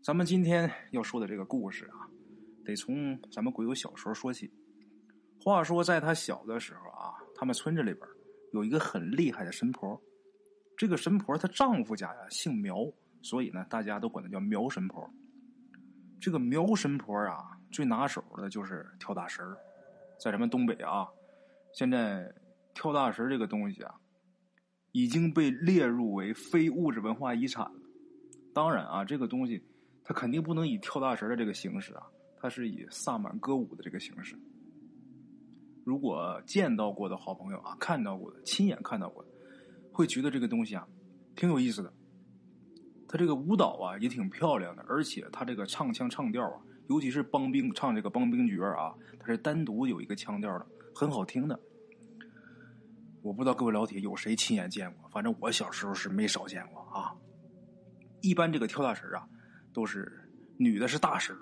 咱们今天要说的这个故事啊，得从咱们鬼友小时候说起。话说，在他小的时候啊，他们村子里边有一个很厉害的神婆。这个神婆她丈夫家呀姓苗，所以呢，大家都管她叫苗神婆。这个苗神婆啊，最拿手的就是跳大神在咱们东北啊，现在跳大神这个东西啊，已经被列入为非物质文化遗产了。当然啊，这个东西。他肯定不能以跳大神的这个形式啊，他是以萨满歌舞的这个形式。如果见到过的好朋友啊，看到过的，亲眼看到过的，会觉得这个东西啊，挺有意思的。他这个舞蹈啊，也挺漂亮的，而且他这个唱腔唱调啊，尤其是帮兵唱这个帮兵角啊，他是单独有一个腔调的，很好听的。我不知道各位老铁有谁亲眼见过，反正我小时候是没少见过啊。一般这个跳大神啊。都是女的是大婶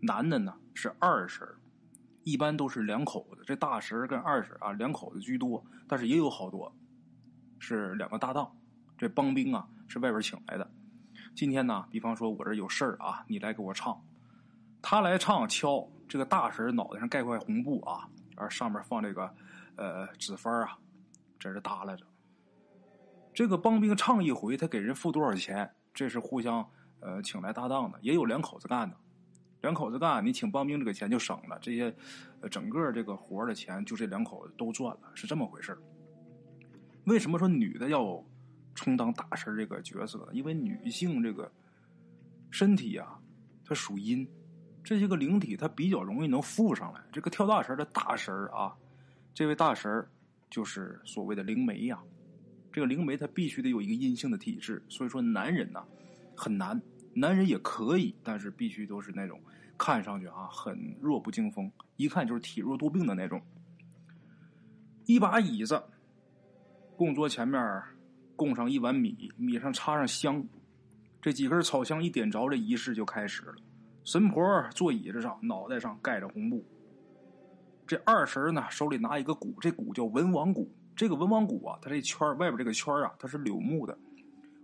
男的呢是二婶一般都是两口子。这大婶跟二婶啊，两口子居多，但是也有好多是两个搭档。这帮兵啊是外边请来的。今天呢，比方说我这有事儿啊，你来给我唱，他来唱敲这个大婶脑袋上盖块红布啊，而上面放这个呃纸幡啊，这是耷拉着。这个帮兵唱一回，他给人付多少钱？这是互相。呃，请来搭档的也有两口子干的，两口子干，你请帮兵这个钱就省了，这些呃整个这个活的钱就这两口子都赚了，是这么回事为什么说女的要充当大神这个角色呢？因为女性这个身体啊，它属阴，这些个灵体它比较容易能附上来。这个跳大神的大神啊，这位大神就是所谓的灵媒呀。这个灵媒他必须得有一个阴性的体质，所以说男人呢很难。男人也可以，但是必须都是那种看上去啊很弱不禁风，一看就是体弱多病的那种。一把椅子，供桌前面供上一碗米，米上插上香，这几根草香一点着，这仪式就开始了。神婆坐椅子上，脑袋上盖着红布。这二婶呢手里拿一个鼓，这鼓叫文王鼓。这个文王鼓啊，它这圈外边这个圈啊，它是柳木的，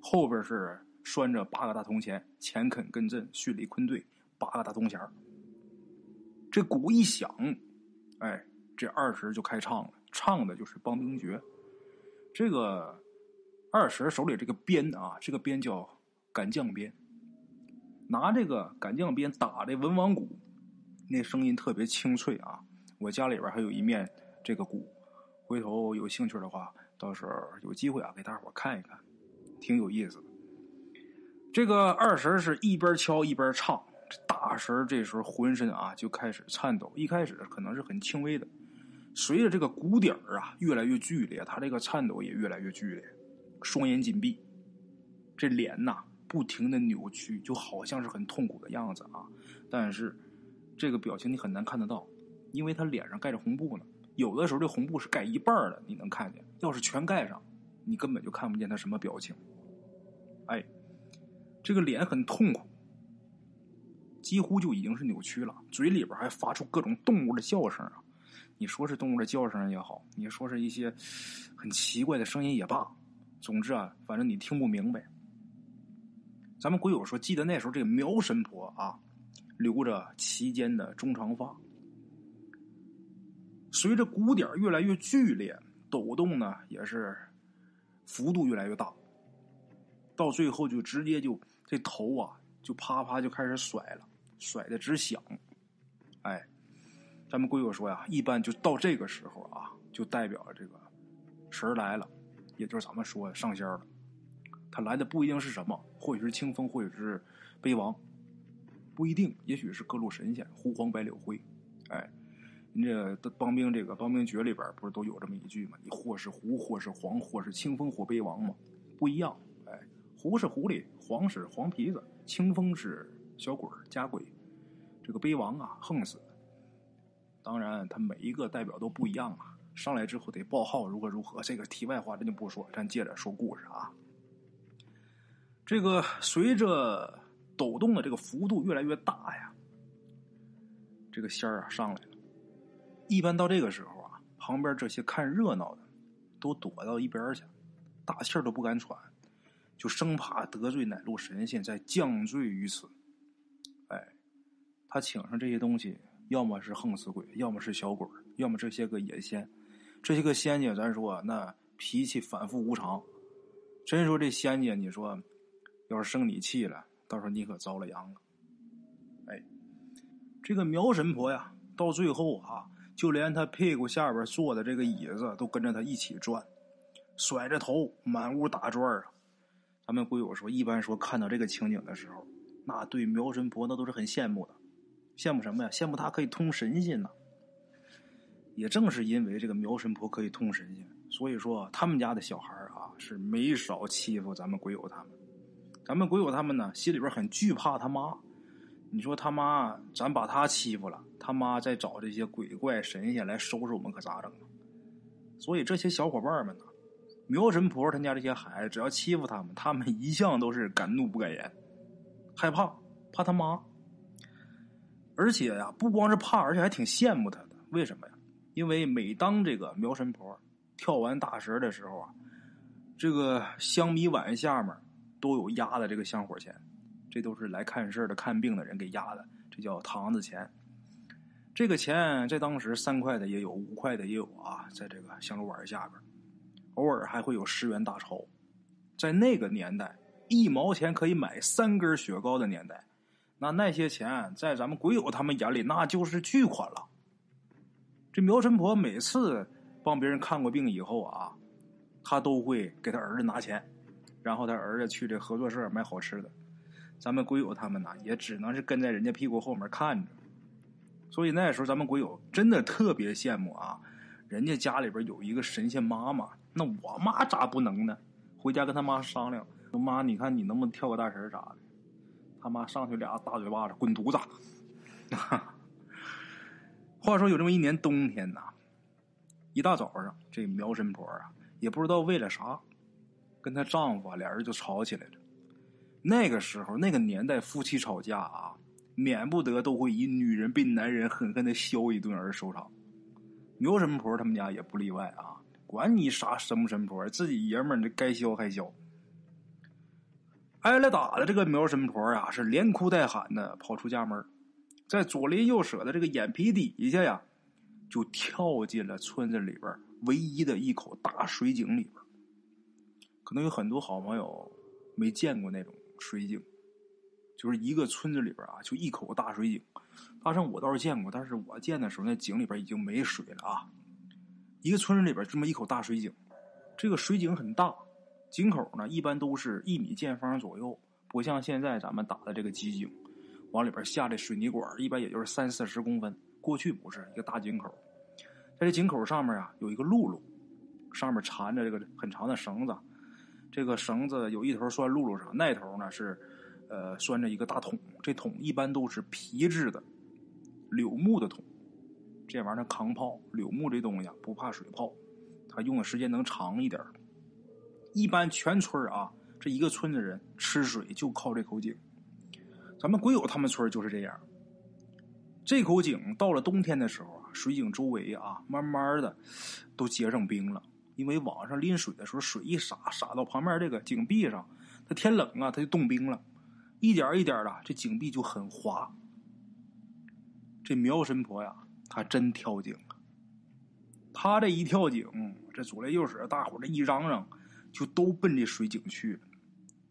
后边是。拴着八个大铜钱，钱肯艮震巽离坤兑八个大铜钱这鼓一响，哎，这二婶就开唱了，唱的就是帮兵诀。这个二婶手里这个鞭啊，这个鞭叫赶将鞭，拿这个赶将鞭打这文王鼓，那声音特别清脆啊。我家里边还有一面这个鼓，回头有兴趣的话，到时候有机会啊，给大伙看一看，挺有意思的。这个二婶是一边敲一边唱，大婶这时候浑身啊就开始颤抖。一开始可能是很轻微的，随着这个鼓点啊越来越剧烈，他这个颤抖也越来越剧烈，双眼紧闭，这脸呐不停的扭曲，就好像是很痛苦的样子啊。但是这个表情你很难看得到，因为他脸上盖着红布呢。有的时候这红布是盖一半的，你能看见；要是全盖上，你根本就看不见他什么表情。哎。这个脸很痛苦，几乎就已经是扭曲了，嘴里边还发出各种动物的叫声啊！你说是动物的叫声也好，你说是一些很奇怪的声音也罢，总之啊，反正你听不明白。咱们鬼友说，记得那时候这个苗神婆啊，留着齐肩的中长发，随着鼓点越来越剧烈，抖动呢也是幅度越来越大。到最后就直接就这头啊，就啪啪就开始甩了，甩的直响。哎，咱们鬼友说呀，一般就到这个时候啊，就代表这个神来了，也就是咱们说上仙了。他来的不一定是什么，或许是清风，或许是碑王，不一定，也许是各路神仙，胡黄白柳灰。哎，您这帮兵这个帮兵诀里边不是都有这么一句吗？你或是胡，或是黄，或是清风，或碑王嘛，不一样。狐是狐狸，黄是黄皮子，清风是小鬼家鬼，这个碑王啊，横死。当然，他每一个代表都不一样啊。上来之后得报号，如何如何。这个题外话，咱就不说，咱接着说故事啊。这个随着抖动的这个幅度越来越大呀，这个仙儿啊上来了。一般到这个时候啊，旁边这些看热闹的都躲到一边去，大气都不敢喘。就生怕得罪哪路神仙，再降罪于此。哎他请上这些东西，要么是横死鬼，要么是小鬼，要么这些个野仙。这些个仙家，咱说那脾气反复无常。真说这仙家，你说要是生你气了，到时候你可遭了殃了。哎，这个苗神婆呀，到最后啊，就连他屁股下边坐的这个椅子都跟着他一起转，甩着头满屋打转啊。咱们鬼友说，一般说看到这个情景的时候，那对苗神婆那都是很羡慕的。羡慕什么呀？羡慕他可以通神仙呢。也正是因为这个苗神婆可以通神仙，所以说他们家的小孩啊是没少欺负咱们鬼友他们。咱们鬼友他们呢心里边很惧怕他妈。你说他妈，咱把他欺负了，他妈再找这些鬼怪神仙来收拾我们，可咋整啊？所以这些小伙伴们呢，苗神婆他家这些孩子，只要欺负他们，他们一向都是敢怒不敢言，害怕怕他妈。而且呀，不光是怕，而且还挺羡慕他的。为什么呀？因为每当这个苗神婆跳完大神的时候啊，这个香米碗下面都有压的这个香火钱，这都是来看事的、看病的人给压的，这叫堂子钱。这个钱在当时三块的也有，五块的也有啊，在这个香炉碗下边，偶尔还会有十元大钞。在那个年代，一毛钱可以买三根雪糕的年代。那那些钱在咱们鬼友他们眼里那就是巨款了。这苗神婆每次帮别人看过病以后啊，他都会给他儿子拿钱，然后他儿子去这合作社买好吃的。咱们鬼友他们呢，也只能是跟在人家屁股后面看着。所以那时候咱们鬼友真的特别羡慕啊，人家家里边有一个神仙妈妈，那我妈咋不能呢？回家跟他妈商量，说妈，你看你能不能跳个大神啥的？他妈上去俩大嘴巴子，滚犊子！话说有这么一年冬天呐，一大早上，这苗神婆啊，也不知道为了啥，跟她丈夫俩人就吵起来了。那个时候，那个年代，夫妻吵架啊，免不得都会以女人被男人狠狠的削一顿而收场。苗神婆他们家也不例外啊，管你啥神不神婆，自己爷们儿，你该削还削。挨了打的这个苗神婆啊，是连哭带喊的跑出家门，在左邻右舍的这个眼皮底下呀，就跳进了村子里边唯一的一口大水井里边。可能有很多好朋友没见过那种水井，就是一个村子里边啊，就一口大水井。大圣我倒是见过，但是我见的时候那井里边已经没水了啊。一个村子里边这么一口大水井，这个水井很大。井口呢，一般都是一米见方左右，不像现在咱们打的这个机井，往里边下的水泥管一般也就是三四十公分。过去不是一个大井口，在这井口上面啊，有一个辘轳，上面缠着这个很长的绳子，这个绳子有一头拴辘轳上，那头呢是呃拴着一个大桶，这桶一般都是皮质的柳木的桶，这玩意儿抗泡，柳木这东西啊不怕水泡，它用的时间能长一点。一般全村啊，这一个村子人吃水就靠这口井。咱们鬼友他们村就是这样。这口井到了冬天的时候啊，水井周围啊，慢慢的都结上冰了。因为往上拎水的时候，水一洒洒到旁边这个井壁上，它天冷啊，它就冻冰了，一点一点的，这井壁就很滑。这苗神婆呀，他真跳井啊！他这一跳井，这左邻右舍大伙这一嚷嚷。就都奔这水井去了，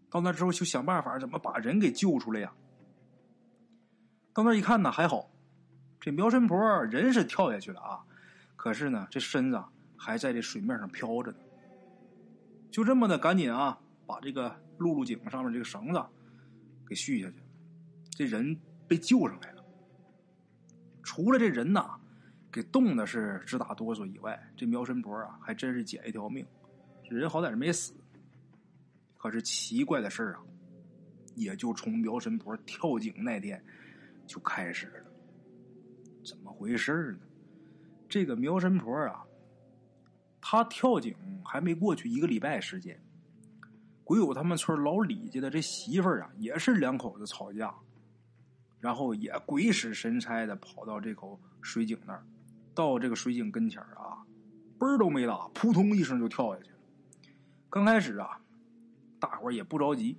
到那之后就想办法怎么把人给救出来呀？到那一看呢，还好，这苗神婆人是跳下去了啊，可是呢，这身子还在这水面上飘着呢。就这么的，赶紧啊，把这个辘轳井上面这个绳子给续下去，这人被救上来了。除了这人呐，给冻的是直打哆嗦以外，这苗神婆啊，还真是捡一条命。人好歹是没死，可是奇怪的事啊，也就从苗神婆跳井那天就开始了。怎么回事呢？这个苗神婆啊，她跳井还没过去一个礼拜时间，鬼友他们村老李家的这媳妇儿啊，也是两口子吵架，然后也鬼使神差的跑到这口水井那儿，到这个水井跟前啊，嘣儿都没打，扑通一声就跳下去了。刚开始啊，大伙儿也不着急，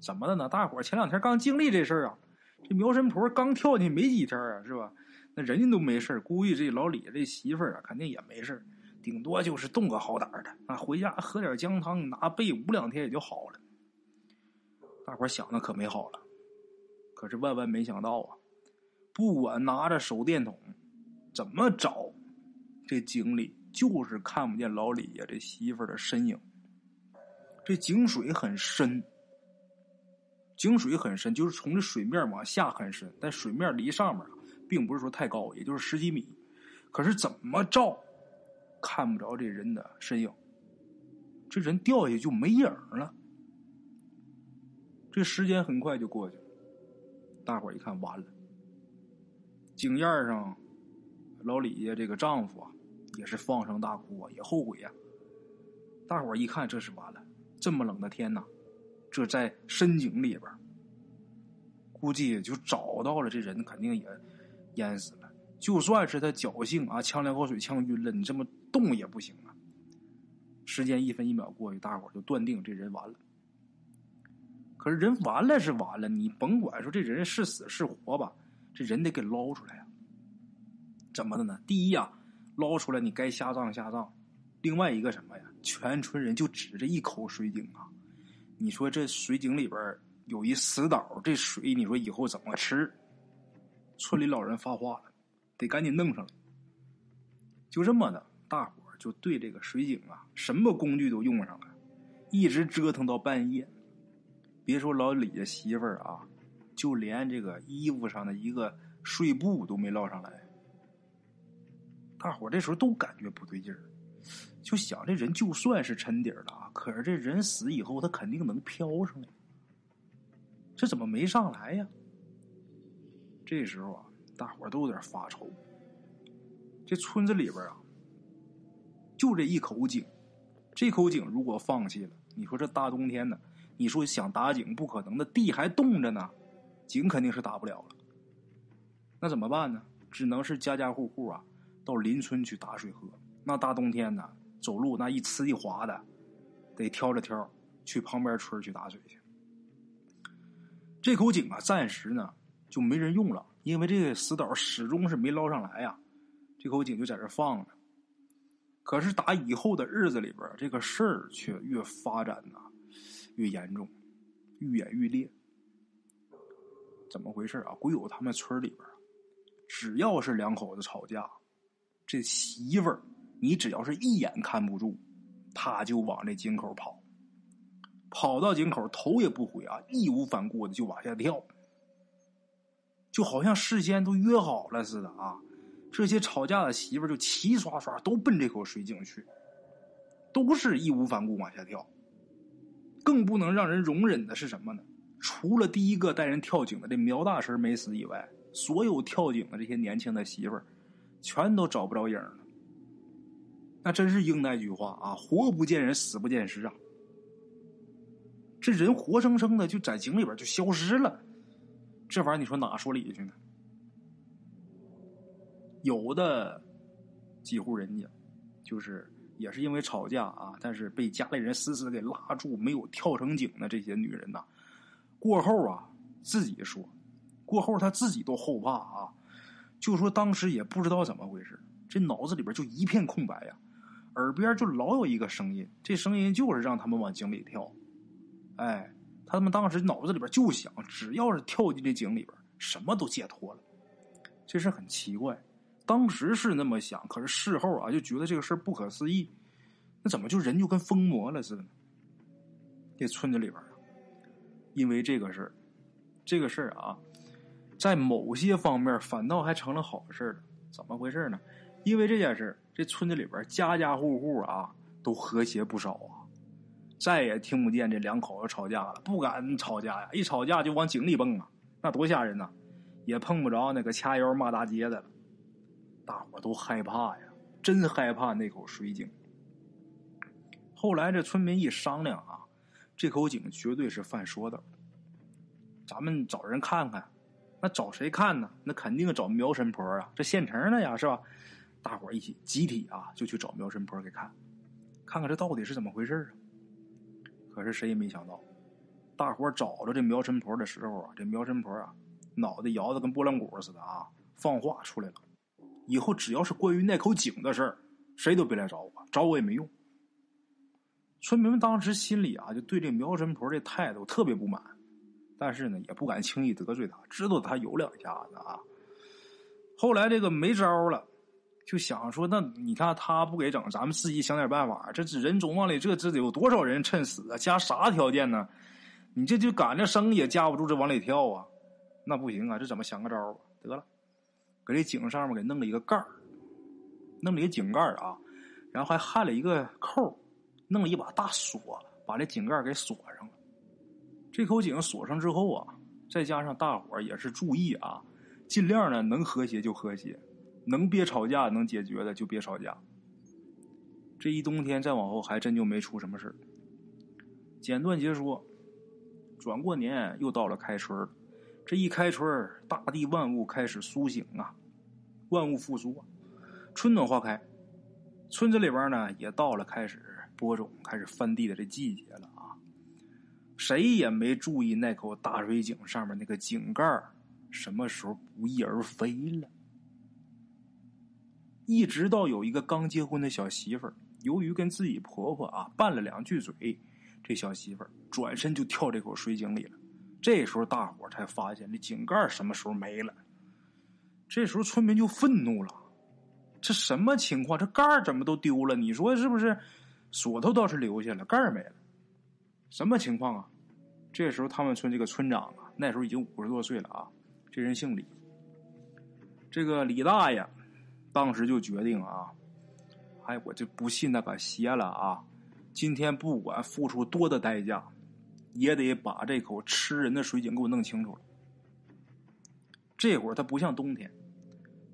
怎么的呢？大伙儿前两天刚经历这事儿啊，这苗神婆刚跳进去没几天啊，是吧？那人家都没事估计这老李这媳妇儿啊，肯定也没事顶多就是动个好胆的，啊，回家喝点姜汤，拿被捂两天也就好了。大伙想的可美好了，可是万万没想到啊！不管拿着手电筒怎么找，这井里就是看不见老李呀这媳妇的身影。这井水很深，井水很深，就是从这水面往下很深，但水面离上面并不是说太高，也就是十几米。可是怎么照，看不着这人的身影，这人掉下去就没影了。这时间很快就过去了，大伙一看完了。井沿上，老李家这个丈夫啊，也是放声大哭啊，也后悔呀。大伙一看，这是完了。这么冷的天呐，这在深井里边，估计就找到了这人，肯定也淹死了。就算是他侥幸啊，呛两口水呛晕了，你这么动也不行啊。时间一分一秒过去，大伙就断定这人完了。可是人完了是完了，你甭管说这人是死是活吧，这人得给捞出来呀。怎么的呢？第一呀，捞出来你该下葬下葬。另外一个什么呀？全村人就指着一口水井啊！你说这水井里边有一死岛，这水你说以后怎么吃？村里老人发话了，得赶紧弄上来。就这么的，大伙就对这个水井啊，什么工具都用上了，一直折腾到半夜。别说老李家媳妇儿啊，就连这个衣服上的一个睡布都没捞上来。大伙这时候都感觉不对劲儿。就想这人就算是沉底儿了，可是这人死以后他肯定能飘上来，这怎么没上来呀？这时候啊，大伙都有点发愁。这村子里边啊，就这一口井，这口井如果放弃了，你说这大冬天的，你说想打井不可能的，地还冻着呢，井肯定是打不了了。那怎么办呢？只能是家家户户啊，到邻村去打水喝。那大冬天的。走路那一呲一滑的，得挑着挑去旁边村去打水去。这口井啊，暂时呢就没人用了，因为这个死岛始终是没捞上来呀。这口井就在这放着。可是打以后的日子里边，这个事儿却越发展呐越严重，愈演愈烈。怎么回事啊？鬼友他们村里边，只要是两口子吵架，这媳妇儿。你只要是一眼看不住，他就往这井口跑，跑到井口头也不回啊，义无反顾的就往下跳，就好像事先都约好了似的啊。这些吵架的媳妇就齐刷刷都奔这口水井去，都是义无反顾往下跳。更不能让人容忍的是什么呢？除了第一个带人跳井的这苗大神没死以外，所有跳井的这些年轻的媳妇儿，全都找不着影了。那真是应那句话啊，活不见人，死不见尸啊！这人活生生的就在井里边就消失了，这玩意儿你说哪说理去呢？有的几户人家，就是也是因为吵架啊，但是被家里人死死给拉住，没有跳成井的这些女人呐，过后啊自己说，过后她自己都后怕啊，就说当时也不知道怎么回事，这脑子里边就一片空白呀。耳边就老有一个声音，这声音就是让他们往井里跳。哎，他们当时脑子里边就想，只要是跳进这井里边，什么都解脱了。这事很奇怪，当时是那么想，可是事后啊，就觉得这个事不可思议。那怎么就人就跟疯魔了似的呢？这村子里边啊，因为这个事儿，这个事儿啊，在某些方面反倒还成了好事了。怎么回事呢？因为这件事这村子里边家家户户啊都和谐不少啊，再也听不见这两口子吵架了，不敢吵架呀，一吵架就往井里蹦啊，那多吓人呐！也碰不着那个掐腰骂大街的了，大伙都害怕呀，真害怕那口水井。后来这村民一商量啊，这口井绝对是犯说的，咱们找人看看，那找谁看呢？那肯定找苗神婆啊，这现成的呀，是吧？大伙一起集体啊，就去找苗神婆给看，看看这到底是怎么回事啊！可是谁也没想到，大伙找着这苗神婆的时候啊，这苗神婆啊，脑袋摇的跟拨浪鼓似的啊，放话出来了。以后只要是关于那口井的事儿，谁都别来找我，找我也没用。村民们当时心里啊，就对这苗神婆这态度特别不满，但是呢，也不敢轻易得罪他，知道他有两下子啊。后来这个没招了，就想说，那你看他不给整，咱们自己想点办法。这人总往里，这这得有多少人趁死啊？加啥条件呢？你这就赶着生也架不住这往里跳啊！那不行啊，这怎么想个招吧？得了。搁这井上面给弄了一个盖儿，弄了一个井盖啊，然后还焊了一个扣，弄了一把大锁，把这井盖给锁上了。这口井锁上之后啊，再加上大伙也是注意啊，尽量呢能和谐就和谐，能别吵架能解决的就别吵架。这一冬天再往后还真就没出什么事简短截说，转过年又到了开春这一开春大地万物开始苏醒啊，万物复苏啊，春暖花开。村子里边呢，也到了开始播种、开始翻地的这季节了啊。谁也没注意那口大水井上面那个井盖什么时候不翼而飞了。一直到有一个刚结婚的小媳妇儿，由于跟自己婆婆啊拌了两句嘴，这小媳妇儿转身就跳这口水井里了。这时候，大伙才发现这井盖什么时候没了。这时候，村民就愤怒了：“这什么情况？这盖怎么都丢了？你说是不是？锁头倒是留下了，盖没了，什么情况啊？”这时候，他们村这个村长啊，那时候已经五十多岁了啊，这人姓李。这个李大爷当时就决定啊：“哎，我就不信那个邪了啊！今天不管付出多的代价。”也得把这口吃人的水井给我弄清楚了。这会儿它不像冬天，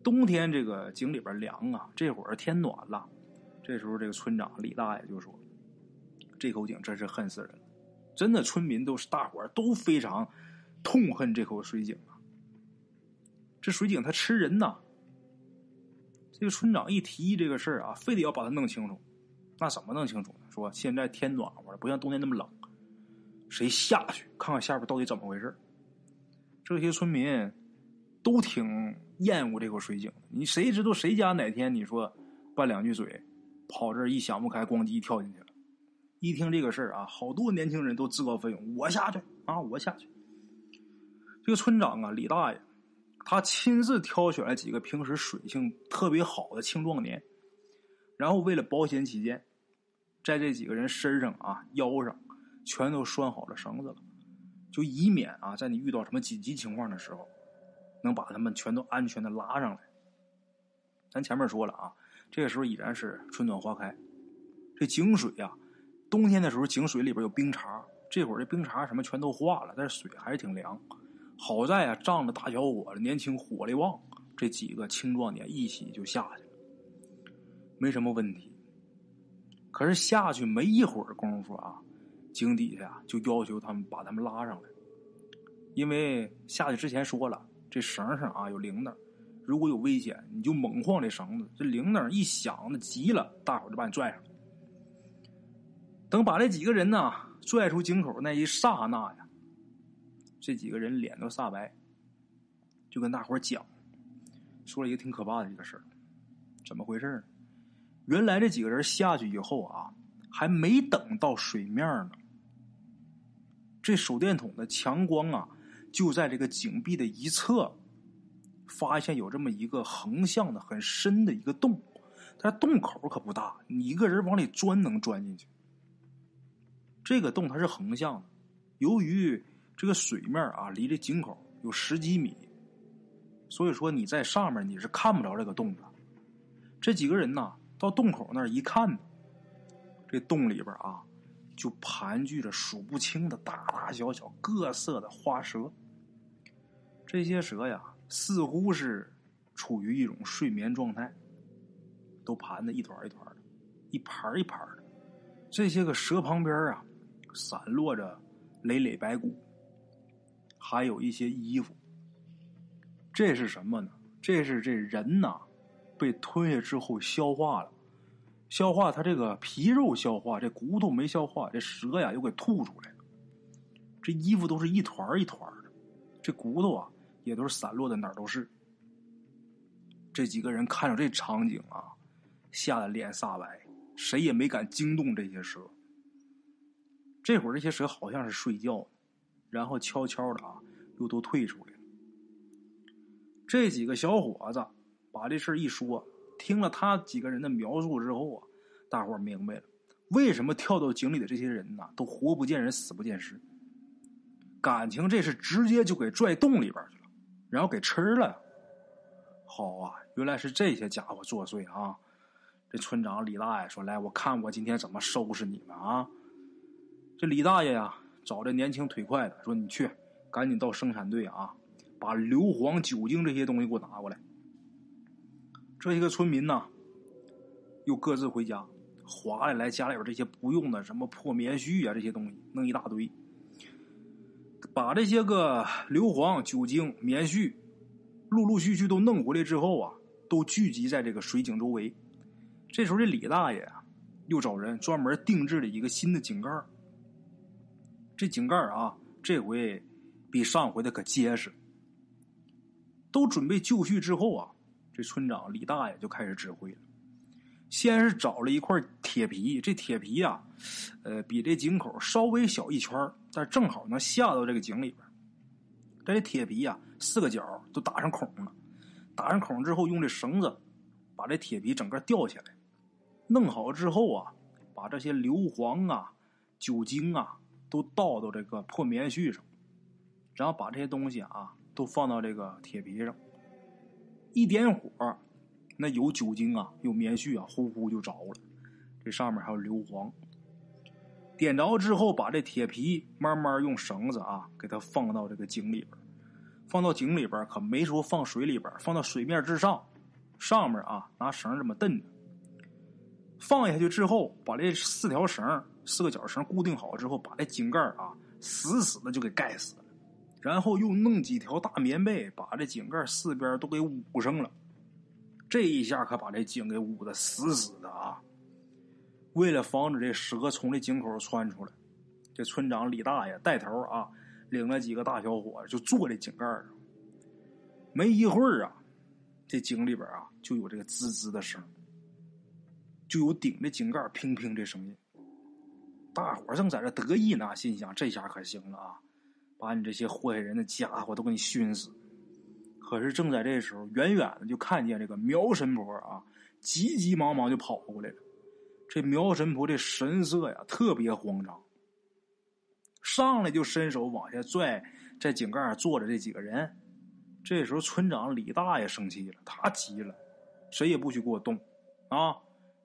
冬天这个井里边凉啊。这会儿天暖了，这时候这个村长李大爷就说：“这口井真是恨死人了，真的，村民都是大伙都非常痛恨这口水井啊。这水井它吃人呐。”这个村长一提这个事儿啊，非得要把它弄清楚。那怎么弄清楚呢？说现在天暖和了，不像冬天那么冷。谁下去看看下边到底怎么回事？这些村民都挺厌恶这口水井的。你谁知道谁家哪天你说拌两句嘴，跑这一想不开，咣叽跳进去了。一听这个事儿啊，好多年轻人都自告奋勇，我下去啊，我下去。这个村长啊，李大爷，他亲自挑选了几个平时水性特别好的青壮年，然后为了保险起见，在这几个人身上啊、腰上。全都拴好了绳子了，就以免啊，在你遇到什么紧急情况的时候，能把他们全都安全的拉上来。咱前面说了啊，这个时候已然是春暖花开，这井水呀，冬天的时候井水里边有冰碴，这会儿这冰碴什么全都化了，但是水还是挺凉。好在啊，仗着大小伙子年轻火力旺，这几个青壮年一起就下去了，没什么问题。可是下去没一会儿功夫啊。井底下就要求他们把他们拉上来，因为下去之前说了，这绳上啊有铃铛，如果有危险，你就猛晃这绳子，这铃铛一响，那急了，大伙就把你拽上。等把这几个人呢拽出井口那一刹那呀，这几个人脸都煞白，就跟大伙讲，说了一个挺可怕的一个事，怎么回事呢？原来这几个人下去以后啊，还没等到水面呢。这手电筒的强光啊，就在这个井壁的一侧，发现有这么一个横向的很深的一个洞，但洞口可不大，你一个人往里钻能钻进去。这个洞它是横向的，由于这个水面啊离这井口有十几米，所以说你在上面你是看不着这个洞的。这几个人呐，到洞口那儿一看，这洞里边啊。就盘踞着数不清的大大小小、各色的花蛇。这些蛇呀，似乎是处于一种睡眠状态，都盘的一团一团的，一盘一盘的。这些个蛇旁边啊，散落着累累白骨，还有一些衣服。这是什么呢？这是这人呐，被吞下之后消化了。消化它这个皮肉消化，这骨头没消化，这蛇呀又给吐出来了。这衣服都是一团一团的，这骨头啊也都是散落的哪儿都是。这几个人看着这场景啊，吓得脸煞白，谁也没敢惊动这些蛇。这会儿这些蛇好像是睡觉，然后悄悄的啊，又都退出来了。这几个小伙子把这事一说，听了他几个人的描述之后啊，大伙儿明白了，为什么跳到井里的这些人呢，都活不见人，死不见尸。感情这是直接就给拽洞里边去了，然后给吃了。好啊，原来是这些家伙作祟啊！这村长李大爷说：“来，我看我今天怎么收拾你们啊！”这李大爷呀，找这年轻腿快的说：“你去，赶紧到生产队啊，把硫磺、酒精这些东西给我拿过来。”这些个村民呢，又各自回家，划来来家里边这些不用的什么破棉絮啊，这些东西弄一大堆，把这些个硫磺、酒精、棉絮。陆陆续续都弄回来之后啊，都聚集在这个水井周围。这时候，这李大爷啊，又找人专门定制了一个新的井盖这井盖啊，这回比上回的可结实。都准备就绪之后啊，这村长李大爷就开始指挥了。先是找了一块铁皮，这铁皮啊，呃，比这井口稍微小一圈但正好能下到这个井里边。这铁皮呀，四个角都打上孔了。打上孔之后，用这绳子把这铁皮整个吊起来。弄好之后啊，把这些硫磺啊、酒精啊都倒到这个破棉絮上，然后把这些东西啊都放到这个铁皮上。一点火，那有酒精啊，有棉絮啊，呼呼就着了。这上面还有硫磺。点着之后，把这铁皮慢慢用绳子啊，给它放到这个井里边。放到井里边可没说放水里边放到水面之上，上面啊拿绳这么蹬着。放下去之后，把这四条绳、四个角绳固定好之后，把这井盖啊死死的就给盖死了。然后又弄几条大棉被，把这井盖四边都给捂上了。这一下可把这井给捂得死死的啊！为了防止这蛇从这井口窜出来，这村长李大爷带头啊，领了几个大小伙就坐这井盖上。没一会儿啊，这井里边啊就有这个滋滋的声，就有顶着井盖乒乒这声音。大伙正在这得意呢，心想这下可行了啊，把你这些祸害人的家伙都给你熏死。可是正在这时候，远远的就看见这个苗神婆啊，急急忙忙就跑过来了。这苗神婆这神色呀，特别慌张。上来就伸手往下拽，在井盖上坐着这几个人。这时候村长李大爷生气了，他急了：“谁也不许给我动！啊，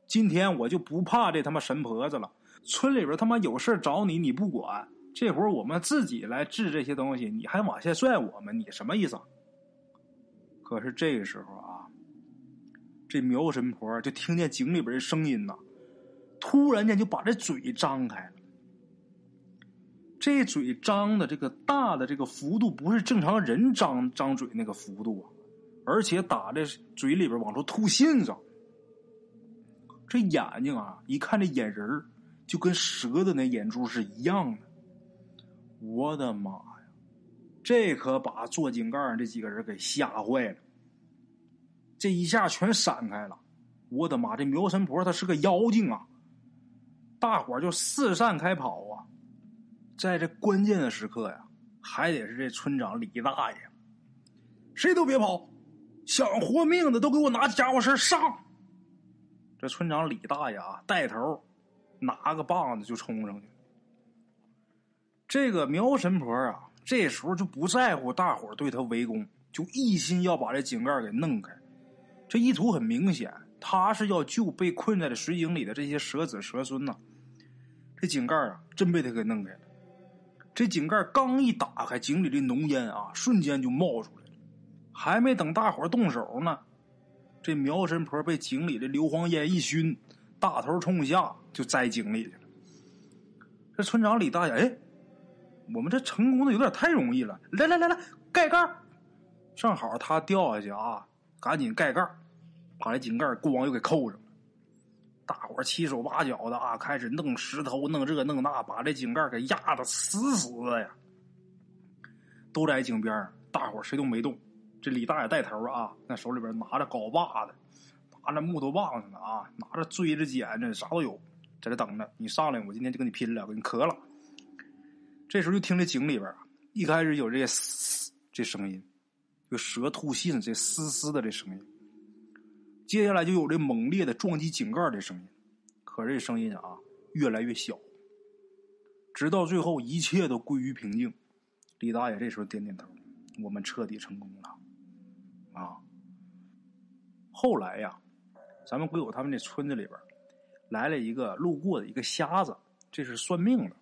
今天我就不怕这他妈神婆子了。村里边他妈有事找你，你不管。这会儿我们自己来治这些东西，你还往下拽我们，你什么意思？”可是这个时候啊，这苗神婆就听见井里边的声音呐。突然间就把这嘴张开了，这嘴张的这个大的这个幅度不是正常人张张嘴那个幅度啊，而且打的嘴里边往出吐信子。这眼睛啊，一看这眼仁就跟蛇的那眼珠是一样的。我的妈呀，这可把坐井盖上这几个人给吓坏了，这一下全闪开了。我的妈，这苗神婆她是个妖精啊！大伙儿就四散开跑啊！在这关键的时刻呀，还得是这村长李大爷，谁都别跑，想活命的都给我拿家伙事上！这村长李大爷啊，带头拿个棒子就冲上去。这个苗神婆啊，这时候就不在乎大伙对他围攻，就一心要把这井盖给弄开。这意图很明显，他是要救被困在这水井里的这些蛇子蛇孙呐。这井盖啊，真被他给弄开了。这井盖刚一打开，井里的浓烟啊，瞬间就冒出来了。还没等大伙动手呢，这苗神婆被井里的硫磺烟一熏，大头冲下就栽井里去了。这村长李大爷，哎，我们这成功的有点太容易了。来来来来，盖盖正好他掉下去啊，赶紧盖盖把这井盖咣又给扣上了。大伙七手八脚的啊，开始弄石头、弄这弄那，把这井盖给压的死死的呀！都在井边大伙谁都没动。这李大爷带头啊，那手里边拿着镐把子，拿着木头棒子呢啊，拿着锥子、剪子，啥都有，在这等着你上来，我今天就跟你拼了，给你磕了。这时候就听这井里边一开始有这嘶这声音，就蛇吐信这嘶嘶的这声音，接下来就有这猛烈的撞击井盖的声音，可这声音啊越来越小，直到最后一切都归于平静。李大爷这时候点点头，我们彻底成功了。啊！后来呀，咱们鬼友他们这村子里边来了一个路过的一个瞎子，这是算命的。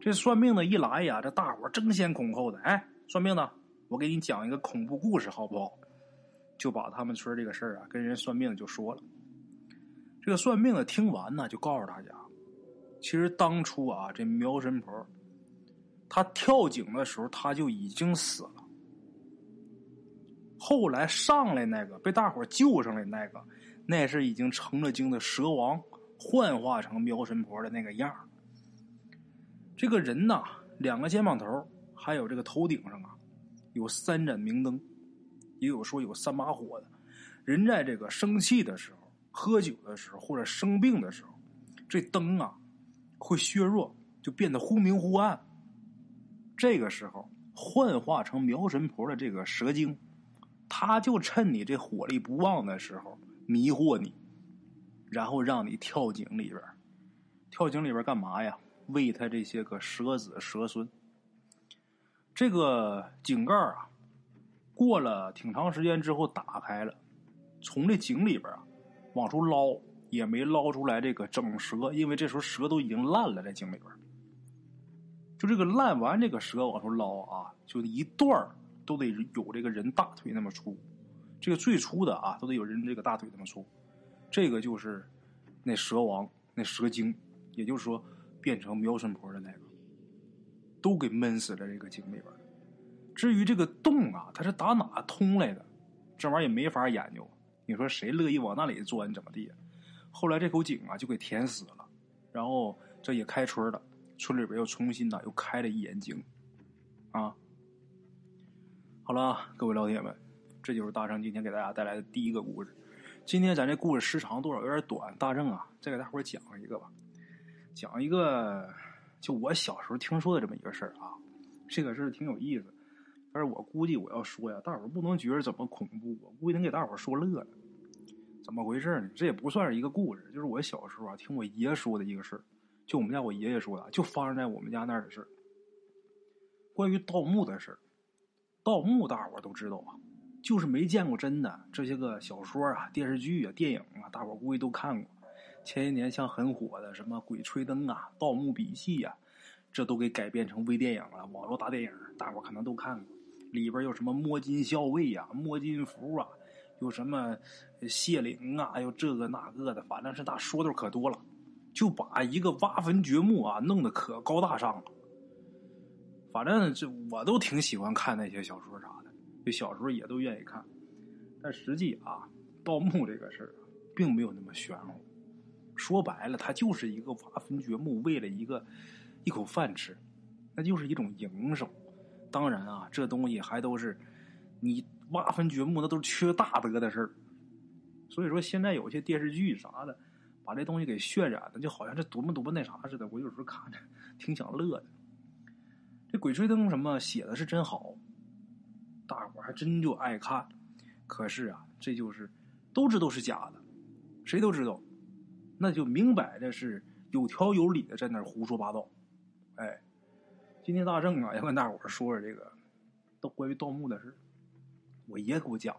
这算命的一来呀，这大伙争先恐后的，哎，算命的，我给你讲一个恐怖故事，好不好？就把他们村这个事儿啊，跟人算命的就说了。这个算命的听完呢，就告诉大家，其实当初啊，这苗神婆她跳井的时候，她就已经死了。后来上来那个被大伙救上来那个，那是已经成了精的蛇王，幻化成苗神婆的那个样这个人呐，两个肩膀头，还有这个头顶上啊，有三盏明灯，也有说有三把火的。人在这个生气的时候、喝酒的时候或者生病的时候，这灯啊会削弱，就变得忽明忽暗。这个时候幻化成苗神婆的这个蛇精。他就趁你这火力不旺的时候迷惑你，然后让你跳井里边跳井里边干嘛呀？喂他这些个蛇子蛇孙。这个井盖啊，过了挺长时间之后打开了，从这井里边啊往出捞，也没捞出来这个整蛇，因为这时候蛇都已经烂了在井里边就这个烂完这个蛇往出捞啊，就一段。都得有这个人大腿那么粗，这个最粗的啊，都得有人这个大腿那么粗。这个就是那蛇王，那蛇精，也就是说变成苗神婆的那个，都给闷死在这个井里边至于这个洞啊，它是打哪通来的，这玩意儿也没法研究。你说谁乐意往那里钻，怎么地？后来这口井啊就给填死了，然后这也开春了，村里边又重新的又开了一眼井，啊。好了，各位老铁们，这就是大圣今天给大家带来的第一个故事。今天咱这故事时长多少有点短，大圣啊，再给大伙讲一个吧。讲一个，就我小时候听说的这么一个事儿啊。这个事儿挺有意思，但是我估计我要说呀，大伙儿不能觉得怎么恐怖，我估计能给大伙儿说乐了。怎么回事呢？这也不算是一个故事，就是我小时候啊听我爷说的一个事儿。就我们家我爷爷说的，就发生在我们家那儿的事儿，关于盗墓的事儿。盗墓，大伙儿都知道啊，就是没见过真的。这些个小说啊、电视剧啊、电影啊，大伙儿估计都看过。前些年像很火的什么《鬼吹灯》啊、《盗墓笔记》呀，这都给改编成微电影了，网络大电影，大伙可能都看过。里边有什么摸金校尉呀、摸金符啊，有什么谢灵啊，有这个那个的，反正是大说的可多了，就把一个挖坟掘墓啊弄得可高大上了。反正这我都挺喜欢看那些小说啥的，就小时候也都愿意看。但实际啊，盗墓这个事儿并没有那么玄乎。说白了，它就是一个挖坟掘墓，为了一个一口饭吃，那就是一种营生。当然啊，这东西还都是你挖坟掘墓，那都是缺大德的事儿。所以说，现在有些电视剧啥的，把这东西给渲染的，就好像这多么多么那啥似的。我有时候看着挺想乐的。这《鬼吹灯》什么写的是真好，大伙还真就爱看。可是啊，这就是都知道是假的，谁都知道，那就明摆着是有条有理的在那胡说八道。哎，今天大圣啊要跟大伙说说这个盗关于盗墓的事我爷给我讲，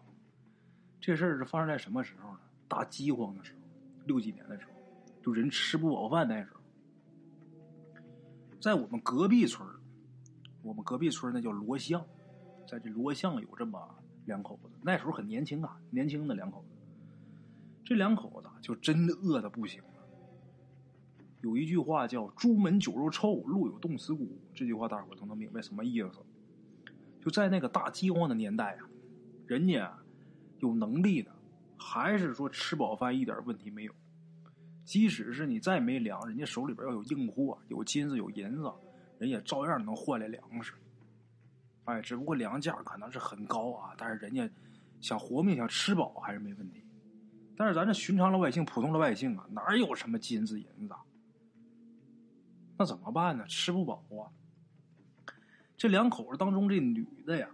这事儿是发生在什么时候呢？大饥荒的时候，六几年的时候，就人吃不饱饭那时候，在我们隔壁村我们隔壁村那叫罗巷，在这罗巷有这么两口子，那时候很年轻啊，年轻的两口子。这两口子就真的饿的不行了。有一句话叫“朱门酒肉臭，路有冻死骨”，这句话大伙都能明白什么意思。就在那个大饥荒的年代啊，人家有能力的，还是说吃饱饭一点问题没有。即使是你再没粮，人家手里边要有硬货，有金子有银子。人也照样能换来粮食。哎，只不过粮价可能是很高啊，但是人家想活命、想吃饱还是没问题。但是咱这寻常老百姓、普通老百姓啊，哪有什么金子银子？那怎么办呢？吃不饱啊！这两口子当中，这女的呀，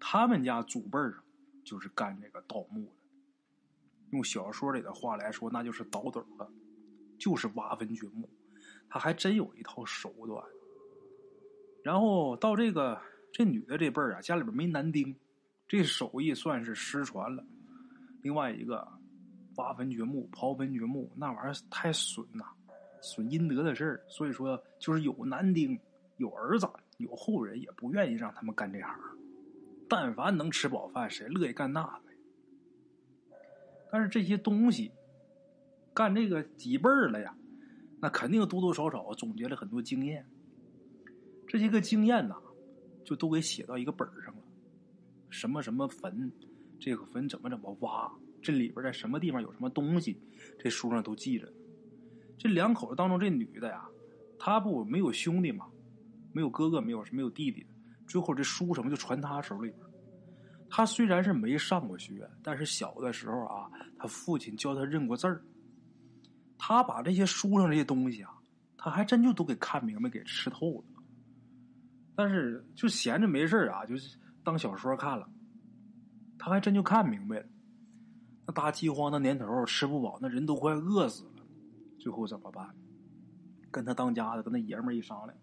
他们家祖辈上就是干这个盗墓的。用小说里的话来说，那就是倒斗的，就是挖坟掘墓。他还真有一套手段。然后到这个这女的这辈儿啊，家里边没男丁，这手艺算是失传了。另外一个，挖坟掘墓、刨坟掘墓，那玩意儿太损呐，损阴德的事儿。所以说，就是有男丁、有儿子、有后人，也不愿意让他们干这行。但凡能吃饱饭，谁乐意干那个？但是这些东西，干这个几辈儿了呀，那肯定多多少少总结了很多经验。这些个经验呐，就都给写到一个本上了。什么什么坟，这个坟怎么怎么挖，这里边在什么地方有什么东西，这书上都记着。这两口子当中，这女的呀，她不没有兄弟嘛，没有哥哥，没有没有弟弟，最后这书什么就传她手里边。她虽然是没上过学，但是小的时候啊，她父亲教她认过字儿。她把这些书上这些东西啊，她还真就都给看明白，给吃透了。但是就闲着没事啊，就是当小说看了。他还真就看明白了。那大饥荒的年头，吃不饱，那人都快饿死了。最后怎么办？跟他当家的，跟那爷们儿一商量，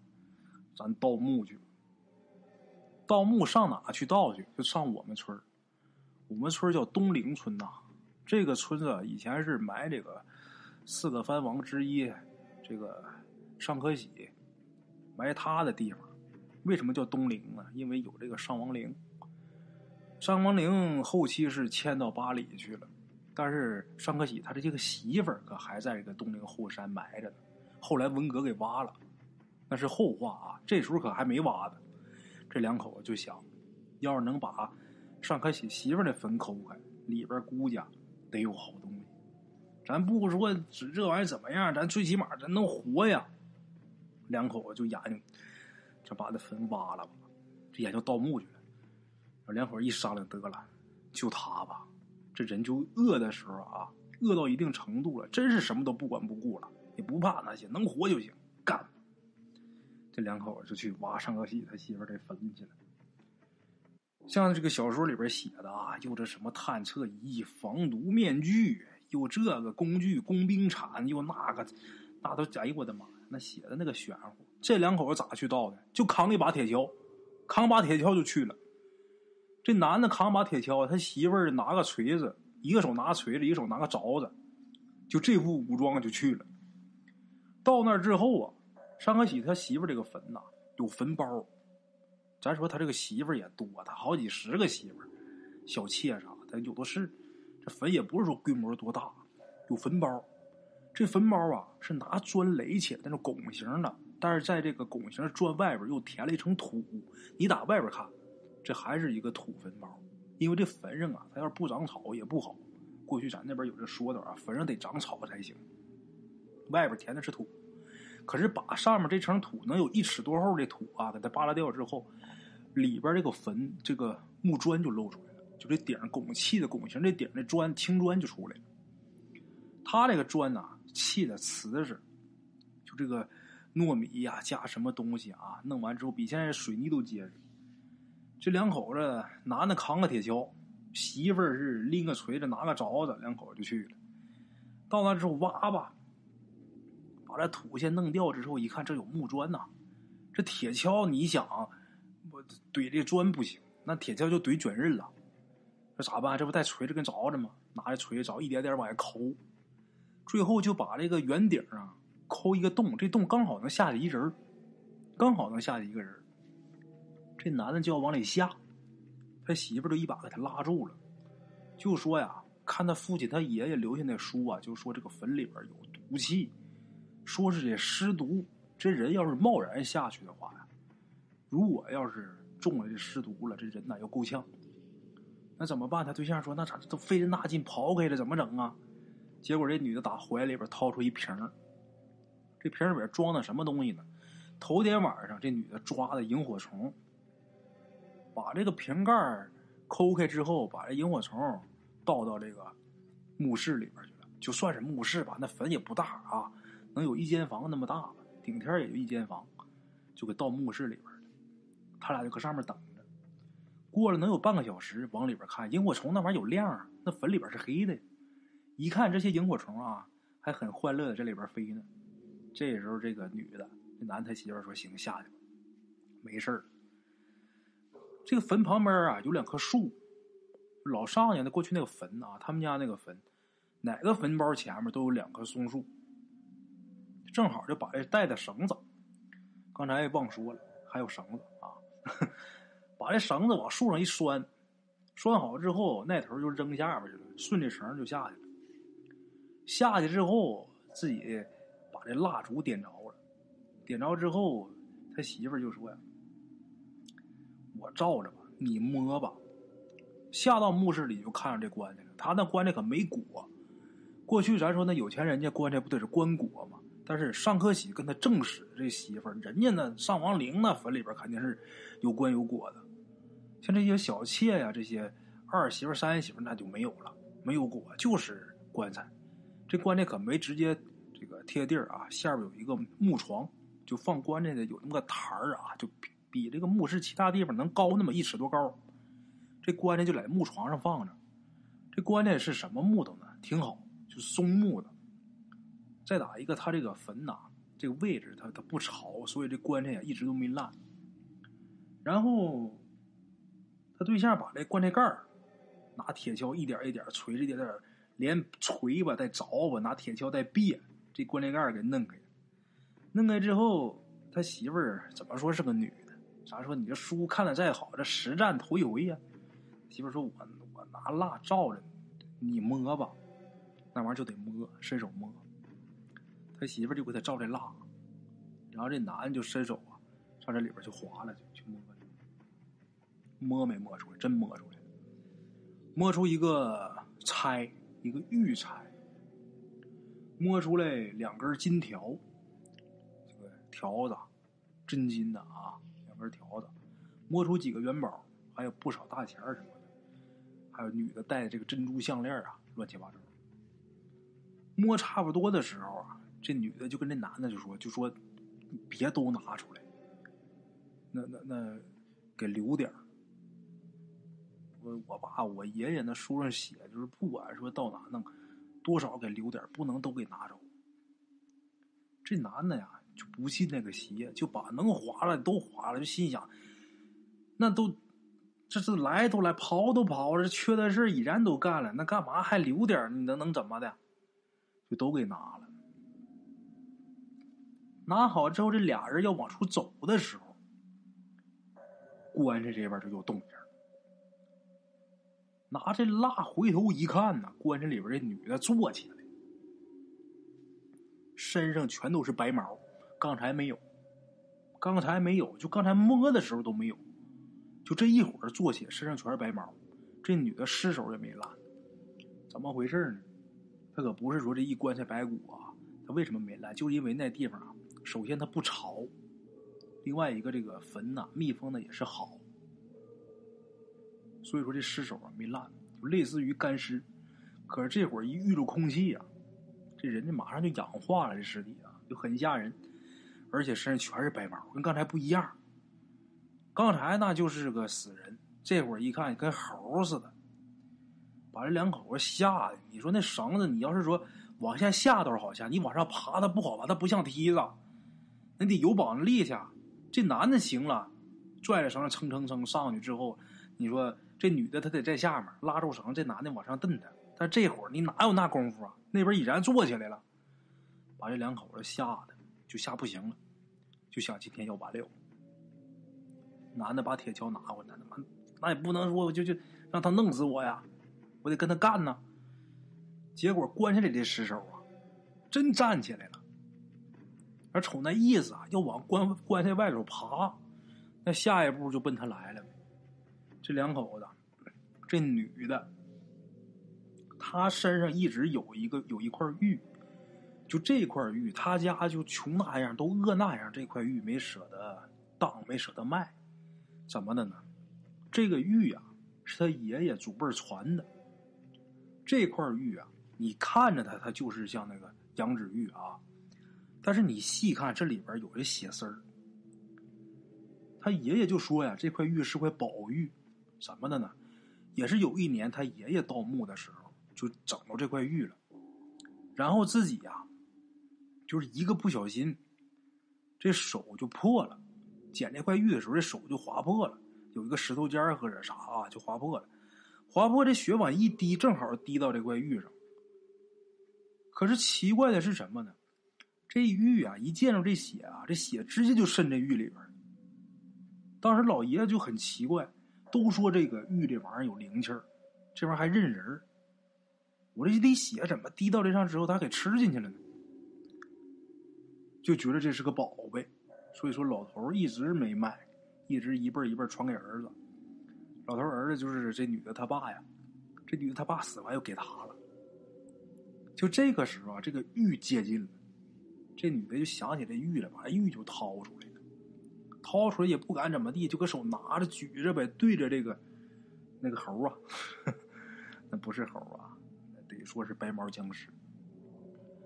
咱盗墓去。盗墓上哪去盗去？就上我们村我们村叫东陵村呐。这个村子以前是埋这个四个藩王之一，这个尚可喜埋他的地方。为什么叫东陵呢？因为有这个上王陵。上王陵后期是迁到八里去了，但是尚可喜他的这个媳妇儿可还在这个东陵后山埋着呢。后来文革给挖了，那是后话啊。这时候可还没挖呢。这两口子就想，要是能把尚可喜媳妇儿的坟抠开，里边估计得有好东西。咱不说这这玩意怎么样，咱最起码咱能活呀。两口子就研究。就把这坟挖了吧，这研究盗墓去了。两口一商量得了，就他吧。这人就饿的时候啊，饿到一定程度了，真是什么都不管不顾了，也不怕那些，能活就行，干。这两口子就去挖上个喜他媳妇这坟去了。像这个小说里边写的啊，又这什么探测仪、防毒面具，又这个工具、工兵铲，又那个，那都哎呦我的妈呀！那写的那个玄乎，这两口子咋去盗的？就扛一把铁锹，扛把铁锹就去了。这男的扛把铁锹，他媳妇儿拿个锤子，一个手拿锤子，一个手拿个凿子，就这副武装就去了。到那儿之后啊，尚可喜他媳妇儿这个坟呐，有坟包。咱说他这个媳妇儿也多，他好几十个媳妇儿，小妾啥的有的是。这坟也不是说规模多大，有坟包。这坟包啊，是拿砖垒起来的那种拱形的，但是在这个拱形砖外边又填了一层土。你打外边看，这还是一个土坟包，因为这坟上啊，它要是不长草也不好。过去咱那边有这说的啊，坟上得长草才行。外边填的是土，可是把上面这层土能有一尺多厚的土啊，给它扒拉掉之后，里边这个坟这个木砖就露出来了，就这顶拱砌的拱形这顶的砖青砖就出来了。他这个砖呐。砌的瓷实，就这个糯米呀，加什么东西啊？弄完之后比现在水泥都结实。这两口子男的扛个铁锹，媳妇儿是拎个锤子，拿个凿子，两口子就去了。到那之后挖吧，把这土先弄掉之后，一看这有木砖呐。这铁锹你想，我怼这砖不行，那铁锹就怼卷刃了。这咋办？这不带锤子跟凿子吗？拿着锤子凿，一点点往下抠。最后就把这个圆顶啊抠一个洞，这洞刚好能下去一人刚好能下去一个人这男的就要往里下，他媳妇儿就一把给他拉住了，就说呀，看他父亲他爷爷留下那书啊，就说这个坟里边有毒气，说是这尸毒，这人要是贸然下去的话呀，如果要是中了这尸毒了，这人呐要够呛，那怎么办？他对象说，那咋都费这大劲刨开了，怎么整啊？结果这女的打怀里边掏出一瓶这瓶里边装的什么东西呢？头天晚上这女的抓的萤火虫，把这个瓶盖抠开之后，把这萤火虫倒到这个墓室里边去了。就算是墓室吧，那坟也不大啊，能有一间房那么大吧，顶天也就一间房，就给倒墓室里边了。他俩就搁上面等着。过了能有半个小时，往里边看，萤火虫那玩意儿有亮，那坟里边是黑的。一看这些萤火虫啊，还很欢乐的在里边飞呢。这时候，这个女的，这男他媳妇说：“行，下去吧，没事儿。”这个坟旁边啊，有两棵树。老上家的过去那个坟啊，他们家那个坟，哪个坟包前面都有两棵松树。正好就把这带的绳子，刚才也忘说了，还有绳子啊，把这绳子往树上一拴，拴好之后，那头就扔下边去了，顺着绳就下去了。下去之后，自己把这蜡烛点着了，点着之后，他媳妇就说呀。我照着吧，你摸吧。下到墓室里就看着这棺材了。他那棺材可没椁。过去咱说那有钱人家棺材不得是棺椁吗？但是尚克喜跟他正室这媳妇儿，人家那上王陵那坟里边肯定是有棺有椁的。像这些小妾呀，这些二媳妇三媳妇那就没有了，没有椁，就是棺材。这棺材可没直接这个贴地儿啊，下边有一个木床，就放棺材的有那么个台儿啊，就。比这个墓室其他地方能高那么一尺多高，这棺材就在木床上放着。这棺材是什么木头呢？挺好，就松木的。再打一个，他这个坟呐，这个位置它它不潮，所以这棺材呀一直都没烂。然后他对象把这棺材盖拿铁锹一点一点锤着，点点连锤吧带凿吧，拿铁锹带别，这棺材盖给弄开。弄开之后，他媳妇儿怎么说是个女？啥说你这书看的再好，这实战头一回呀。媳妇说：“我我拿蜡照着你，你摸吧，那玩意儿就得摸，伸手摸。”他媳妇就给他照这蜡，然后这男的就伸手啊，上这里边去划了，去去摸。摸没摸出来？真摸出来，摸出一个钗，一个玉钗，摸出来两根金条，这个条子，真金的啊。根条子，摸出几个元宝，还有不少大钱什么的，还有女的戴的这个珍珠项链啊，乱七八糟。摸差不多的时候啊，这女的就跟这男的就说：“就说别都拿出来，那那那给留点我我爸我爷爷那书上写，就是不管说到哪弄，多少给留点不能都给拿走。这男的呀。就不信那个邪，就把能划了都划了，就心想，那都这是来都来，刨都刨了，缺的事已然都干了，那干嘛还留点你能能怎么的？就都给拿了。拿好之后，这俩人要往出走的时候，棺材这边就有动静。拿这蜡回头一看呢，棺材里边这女的坐起来，身上全都是白毛。刚才没有，刚才没有，就刚才摸的时候都没有，就这一会儿坐起，身上全是白毛。这女的尸首也没烂，怎么回事呢？她可不是说这一棺材白骨啊，她为什么没烂？就因为那地方啊，首先它不潮，另外一个这个坟呐密封的也是好，所以说这尸首啊没烂，就类似于干尸。可是这会儿一遇着空气啊，这人家马上就氧化了，这尸体啊就很吓人。而且身上全是白毛，跟刚才不一样。刚才那就是个死人，这会儿一看跟猴似的，把这两口子吓的。你说那绳子，你要是说往下下倒是好下，你往上爬它不好吧？它不像梯子，那得有膀子力气。这男的行了，拽着绳子蹭蹭蹭上去之后，你说这女的她得在下面拉住绳，这男的往上蹬的。但这会儿你哪有那功夫啊？那边已然坐起来了，把这两口子吓得就吓不行了。就想今天要完了。男的把铁锹拿过来，他妈那也不能说就就让他弄死我呀，我得跟他干呢。结果棺材里的尸首啊，真站起来了，而瞅那意思啊，要往棺棺材外头爬，那下一步就奔他来了。这两口子，这女的，她身上一直有一个有一块玉。就这块玉，他家就穷那样，都饿那样，这块玉没舍得当，没舍得卖，怎么的呢？这个玉啊，是他爷爷祖辈传的。这块玉啊，你看着它，它就是像那个羊脂玉啊。但是你细看，这里边有这血丝儿。他爷爷就说呀，这块玉是块宝玉，怎么的呢？也是有一年他爷爷盗墓的时候，就整到这块玉了，然后自己呀，就是一个不小心，这手就破了。捡这块玉的时候，这手就划破了，有一个石头尖儿或者啥啊，就划破了。划破这血往一滴，正好滴到这块玉上。可是奇怪的是什么呢？这玉啊，一见着这血啊，这血直接就渗这玉里边当时老爷子就很奇怪，都说这个玉这玩意儿有灵气儿，这玩意儿还认人儿。我这一滴血怎么滴到这上之后，他给吃进去了呢？就觉得这是个宝贝，所以说老头一直没卖，一直一辈一辈传给儿子。老头儿子就是这女的他爸呀，这女的他爸死完又给他了。就这个时候啊，这个玉接近了，这女的就想起这玉了，把玉就掏出来了。掏出来也不敢怎么地，就搁手拿着举着呗，对着这个那个猴啊，那不是猴啊，得说是白毛僵尸。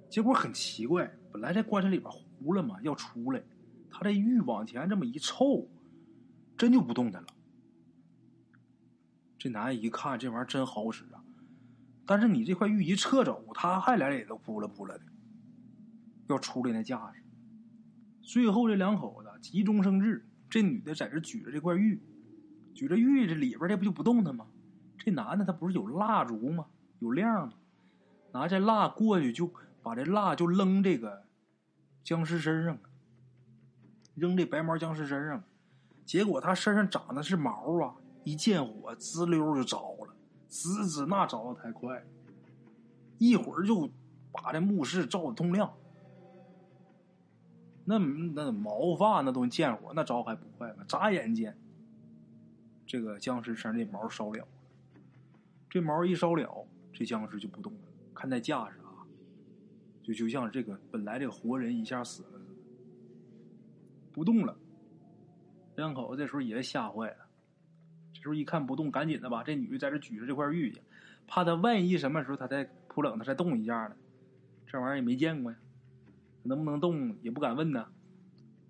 结果很奇怪，本来在棺材里边糊了嘛，要出来，他这玉往前这么一凑，真就不动弹了。这男人一看这玩意儿真好使啊，但是你这块玉一撤走，他还来也都扑了扑了的，要出来那架势。最后这两口子急中生智，这女的在这举着这块玉，举着玉这里边这不就不动弹吗？这男的他不是有蜡烛吗？有亮吗？拿这蜡过去就把这蜡就扔这个僵尸身上，扔这白毛僵尸身上，结果他身上长的是毛啊，一见火滋溜就着了，滋滋那着的太快，一会儿就把这墓室照的通亮。那那毛发那都见火，那着还不快吗？眨眼间，这个僵尸身上这毛烧了，这毛一烧了，这僵尸就不动了。看那架势，就就像这个本来这个活人一下死了，不动了。两口子这时候也吓坏了，这时候一看不动，赶紧的吧，这女的在这举着这块玉去，怕他万一什么时候他再扑冷，他再动一下呢？这玩意儿也没见过呀。能不能动也不敢问呢，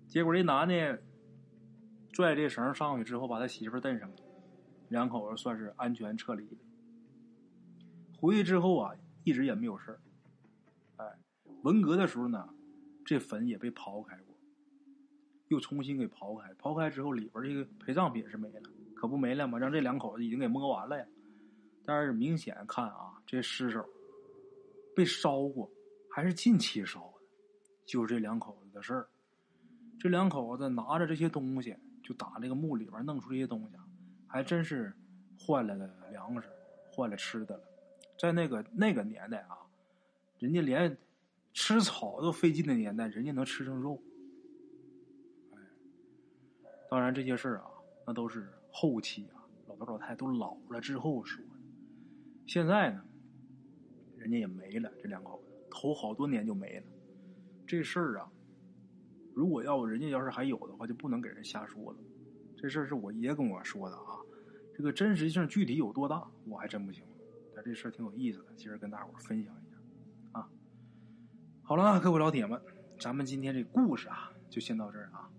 结果这男的拽这绳上去之后，把他媳妇儿蹬上，两口子算是安全撤离。回去之后啊，一直也没有事儿，文革的时候呢，这坟也被刨开过，又重新给刨开。刨开之后，里边这个陪葬品是没了，可不没了吗？让这两口子已经给摸完了呀。但是明显看啊，这尸首被烧过，还是近期烧的。就是这两口子的事儿，这两口子拿着这些东西，就打那个墓里边弄出这些东西，还真是换来了粮食，换了吃的了。在那个那个年代啊，人家连吃草都费劲的年代，人家能吃上肉。哎，当然这些事儿啊，那都是后期啊，老头老太都老了之后说的。现在呢，人家也没了，这两口子头好多年就没了。这事儿啊，如果要人家要是还有的话，就不能给人瞎说了。这事儿是我爷跟我说的啊，这个真实性具体有多大，我还真不清楚。但这事儿挺有意思的，今儿跟大伙分享。好了，各位老铁们，咱们今天这故事啊，就先到这儿啊。